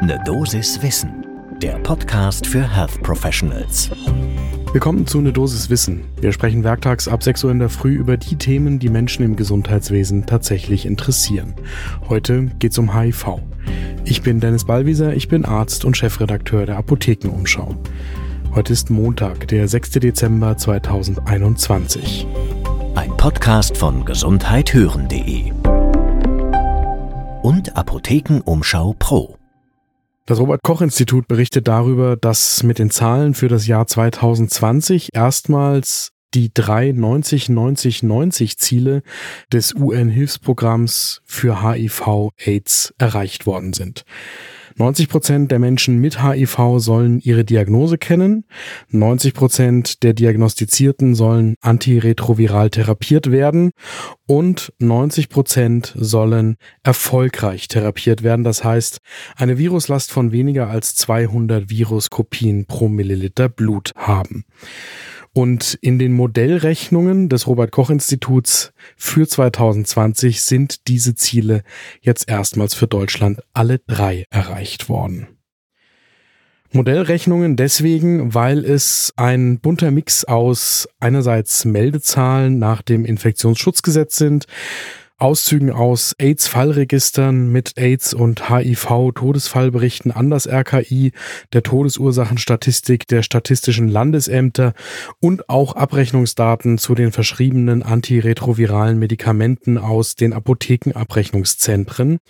Ne Dosis Wissen, der Podcast für Health Professionals. Willkommen zu Ne Dosis Wissen. Wir sprechen werktags ab 6 Uhr in der Früh über die Themen, die Menschen im Gesundheitswesen tatsächlich interessieren. Heute geht's um HIV. Ich bin Dennis Ballwieser, ich bin Arzt und Chefredakteur der Apothekenumschau. Heute ist Montag, der 6. Dezember 2021. Ein Podcast von gesundheithören.de und Apothekenumschau Pro. Das Robert Koch Institut berichtet darüber, dass mit den Zahlen für das Jahr 2020 erstmals die drei 90-90-90 Ziele des UN-Hilfsprogramms für HIV-AIDS erreicht worden sind. 90 Prozent der Menschen mit HIV sollen ihre Diagnose kennen. 90 Prozent der Diagnostizierten sollen antiretroviral therapiert werden. Und 90 Prozent sollen erfolgreich therapiert werden. Das heißt, eine Viruslast von weniger als 200 Viruskopien pro Milliliter Blut haben. Und in den Modellrechnungen des Robert Koch Instituts für 2020 sind diese Ziele jetzt erstmals für Deutschland alle drei erreicht worden. Modellrechnungen deswegen, weil es ein bunter Mix aus einerseits Meldezahlen nach dem Infektionsschutzgesetz sind, Auszügen aus AIDS-Fallregistern mit AIDS- und HIV-Todesfallberichten an das RKI, der Todesursachenstatistik der statistischen Landesämter und auch Abrechnungsdaten zu den verschriebenen antiretroviralen Medikamenten aus den Apothekenabrechnungszentren.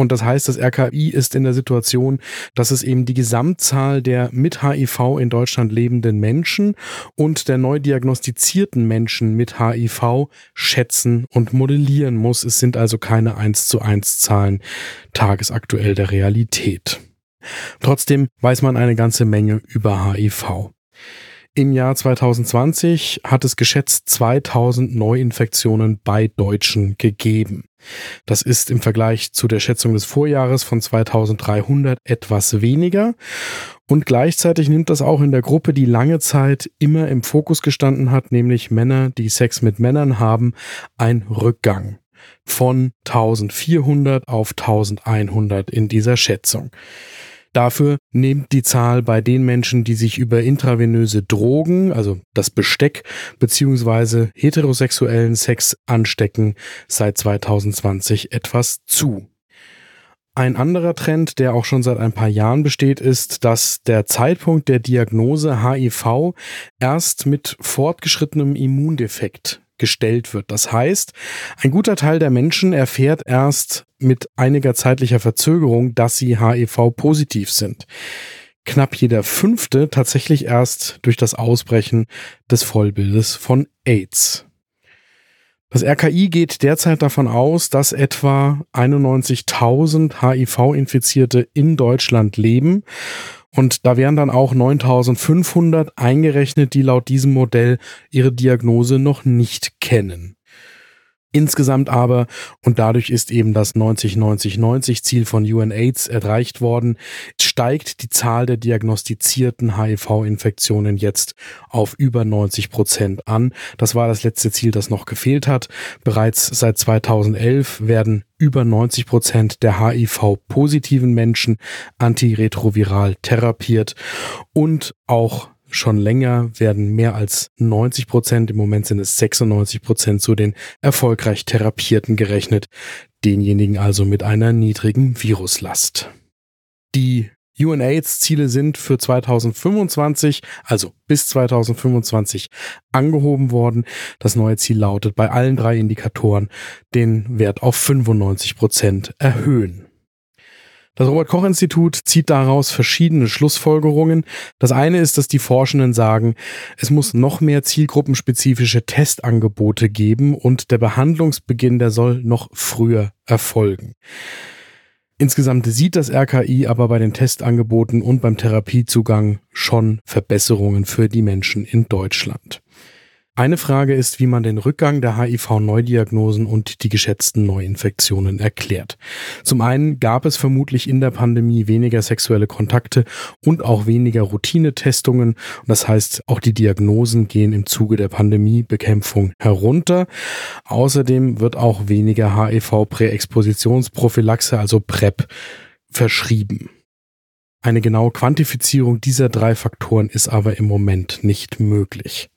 Und das heißt, das RKI ist in der Situation, dass es eben die Gesamtzahl der mit HIV in Deutschland lebenden Menschen und der neu diagnostizierten Menschen mit HIV schätzen und modellieren muss. Es sind also keine 1 zu 1 Zahlen tagesaktuell der Realität. Trotzdem weiß man eine ganze Menge über HIV. Im Jahr 2020 hat es geschätzt 2000 Neuinfektionen bei Deutschen gegeben. Das ist im Vergleich zu der Schätzung des Vorjahres von 2300 etwas weniger. Und gleichzeitig nimmt das auch in der Gruppe, die lange Zeit immer im Fokus gestanden hat, nämlich Männer, die Sex mit Männern haben, ein Rückgang von 1400 auf 1100 in dieser Schätzung. Dafür nimmt die Zahl bei den Menschen, die sich über intravenöse Drogen, also das Besteck, beziehungsweise heterosexuellen Sex anstecken, seit 2020 etwas zu. Ein anderer Trend, der auch schon seit ein paar Jahren besteht, ist, dass der Zeitpunkt der Diagnose HIV erst mit fortgeschrittenem Immundefekt gestellt wird. Das heißt, ein guter Teil der Menschen erfährt erst mit einiger zeitlicher Verzögerung, dass sie HIV-positiv sind. Knapp jeder fünfte tatsächlich erst durch das Ausbrechen des Vollbildes von AIDS. Das RKI geht derzeit davon aus, dass etwa 91.000 HIV-Infizierte in Deutschland leben und da wären dann auch 9500 eingerechnet, die laut diesem Modell ihre Diagnose noch nicht kennen. Insgesamt aber, und dadurch ist eben das 90-90-90-Ziel von UNAIDS erreicht worden, steigt die Zahl der diagnostizierten HIV-Infektionen jetzt auf über 90 Prozent an. Das war das letzte Ziel, das noch gefehlt hat. Bereits seit 2011 werden über 90 Prozent der HIV-positiven Menschen antiretroviral therapiert und auch schon länger werden mehr als 90 Prozent, im Moment sind es 96 Prozent zu den erfolgreich Therapierten gerechnet, denjenigen also mit einer niedrigen Viruslast. Die UNAIDS-Ziele sind für 2025, also bis 2025, angehoben worden. Das neue Ziel lautet bei allen drei Indikatoren den Wert auf 95 Prozent erhöhen. Das Robert Koch Institut zieht daraus verschiedene Schlussfolgerungen. Das eine ist, dass die Forschenden sagen, es muss noch mehr zielgruppenspezifische Testangebote geben und der Behandlungsbeginn, der soll noch früher erfolgen. Insgesamt sieht das RKI aber bei den Testangeboten und beim Therapiezugang schon Verbesserungen für die Menschen in Deutschland. Eine Frage ist, wie man den Rückgang der HIV-Neudiagnosen und die geschätzten Neuinfektionen erklärt. Zum einen gab es vermutlich in der Pandemie weniger sexuelle Kontakte und auch weniger Routinetestungen. Das heißt, auch die Diagnosen gehen im Zuge der Pandemiebekämpfung herunter. Außerdem wird auch weniger HIV-Präexpositionsprophylaxe, also PrEP, verschrieben. Eine genaue Quantifizierung dieser drei Faktoren ist aber im Moment nicht möglich.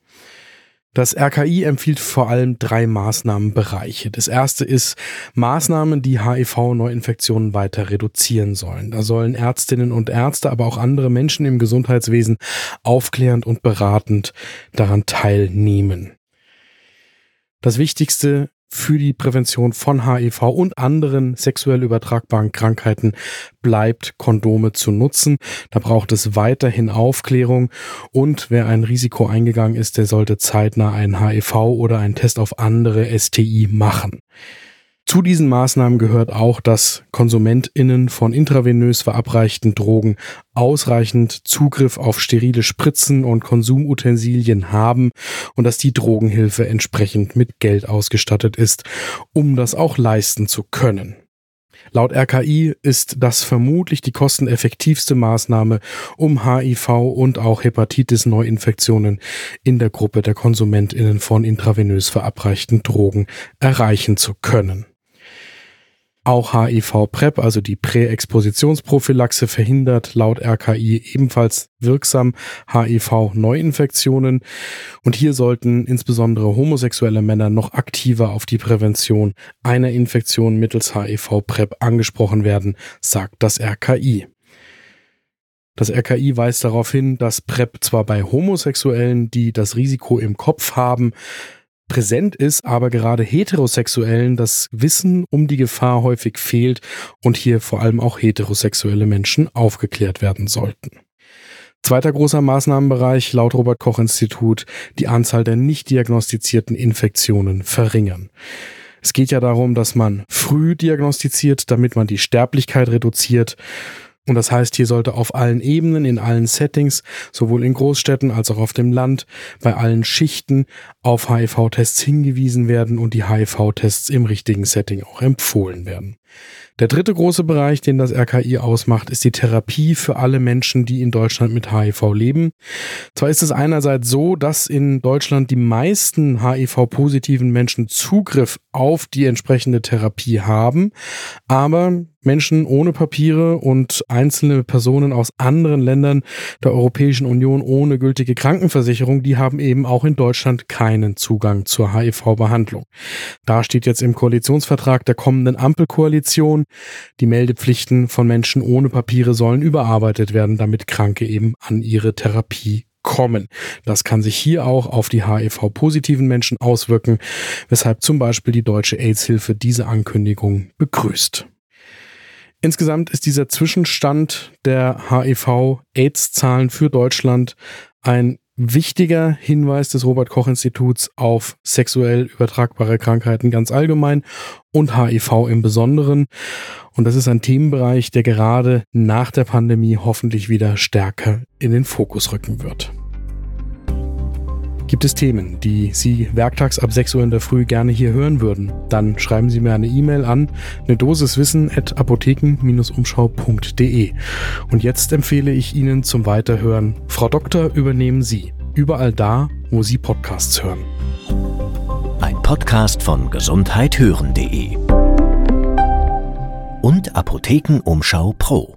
Das RKI empfiehlt vor allem drei Maßnahmenbereiche. Das erste ist Maßnahmen, die HIV-Neuinfektionen weiter reduzieren sollen. Da sollen Ärztinnen und Ärzte, aber auch andere Menschen im Gesundheitswesen aufklärend und beratend daran teilnehmen. Das Wichtigste für die Prävention von HIV und anderen sexuell übertragbaren Krankheiten bleibt, Kondome zu nutzen. Da braucht es weiterhin Aufklärung und wer ein Risiko eingegangen ist, der sollte zeitnah einen HIV oder einen Test auf andere STI machen. Zu diesen Maßnahmen gehört auch, dass KonsumentInnen von intravenös verabreichten Drogen ausreichend Zugriff auf sterile Spritzen und Konsumutensilien haben und dass die Drogenhilfe entsprechend mit Geld ausgestattet ist, um das auch leisten zu können. Laut RKI ist das vermutlich die kosteneffektivste Maßnahme, um HIV und auch Hepatitis-Neuinfektionen in der Gruppe der KonsumentInnen von intravenös verabreichten Drogen erreichen zu können. Auch HIV-PrEP, also die Präexpositionsprophylaxe, verhindert laut RKI ebenfalls wirksam HIV-Neuinfektionen. Und hier sollten insbesondere homosexuelle Männer noch aktiver auf die Prävention einer Infektion mittels HIV-PrEP angesprochen werden, sagt das RKI. Das RKI weist darauf hin, dass PrEP zwar bei Homosexuellen, die das Risiko im Kopf haben, präsent ist, aber gerade Heterosexuellen das Wissen um die Gefahr häufig fehlt und hier vor allem auch heterosexuelle Menschen aufgeklärt werden sollten. Zweiter großer Maßnahmenbereich laut Robert Koch Institut die Anzahl der nicht diagnostizierten Infektionen verringern. Es geht ja darum, dass man früh diagnostiziert, damit man die Sterblichkeit reduziert und das heißt, hier sollte auf allen Ebenen, in allen Settings, sowohl in Großstädten als auch auf dem Land, bei allen Schichten auf HIV-Tests hingewiesen werden und die HIV-Tests im richtigen Setting auch empfohlen werden. Der dritte große Bereich, den das RKI ausmacht, ist die Therapie für alle Menschen, die in Deutschland mit HIV leben. Zwar ist es einerseits so, dass in Deutschland die meisten HIV-positiven Menschen Zugriff auf die entsprechende Therapie haben, aber Menschen ohne Papiere und einzelne Personen aus anderen Ländern der Europäischen Union ohne gültige Krankenversicherung, die haben eben auch in Deutschland keinen Zugang zur HIV-Behandlung. Da steht jetzt im Koalitionsvertrag der kommenden Ampelkoalition, die Meldepflichten von Menschen ohne Papiere sollen überarbeitet werden, damit Kranke eben an ihre Therapie kommen. Das kann sich hier auch auf die HIV-positiven Menschen auswirken, weshalb zum Beispiel die Deutsche AIDS-Hilfe diese Ankündigung begrüßt. Insgesamt ist dieser Zwischenstand der HIV-AIDS-Zahlen für Deutschland ein wichtiger Hinweis des Robert Koch Instituts auf sexuell übertragbare Krankheiten ganz allgemein und HIV im Besonderen. Und das ist ein Themenbereich, der gerade nach der Pandemie hoffentlich wieder stärker in den Fokus rücken wird. Gibt es Themen, die Sie werktags ab 6 Uhr in der Früh gerne hier hören würden? Dann schreiben Sie mir eine E-Mail an eine Dosis at apotheken-umschau.de. Und jetzt empfehle ich Ihnen zum Weiterhören Frau Doktor übernehmen Sie. Überall da, wo Sie Podcasts hören. Ein Podcast von gesundheithören.de und Apothekenumschau Pro.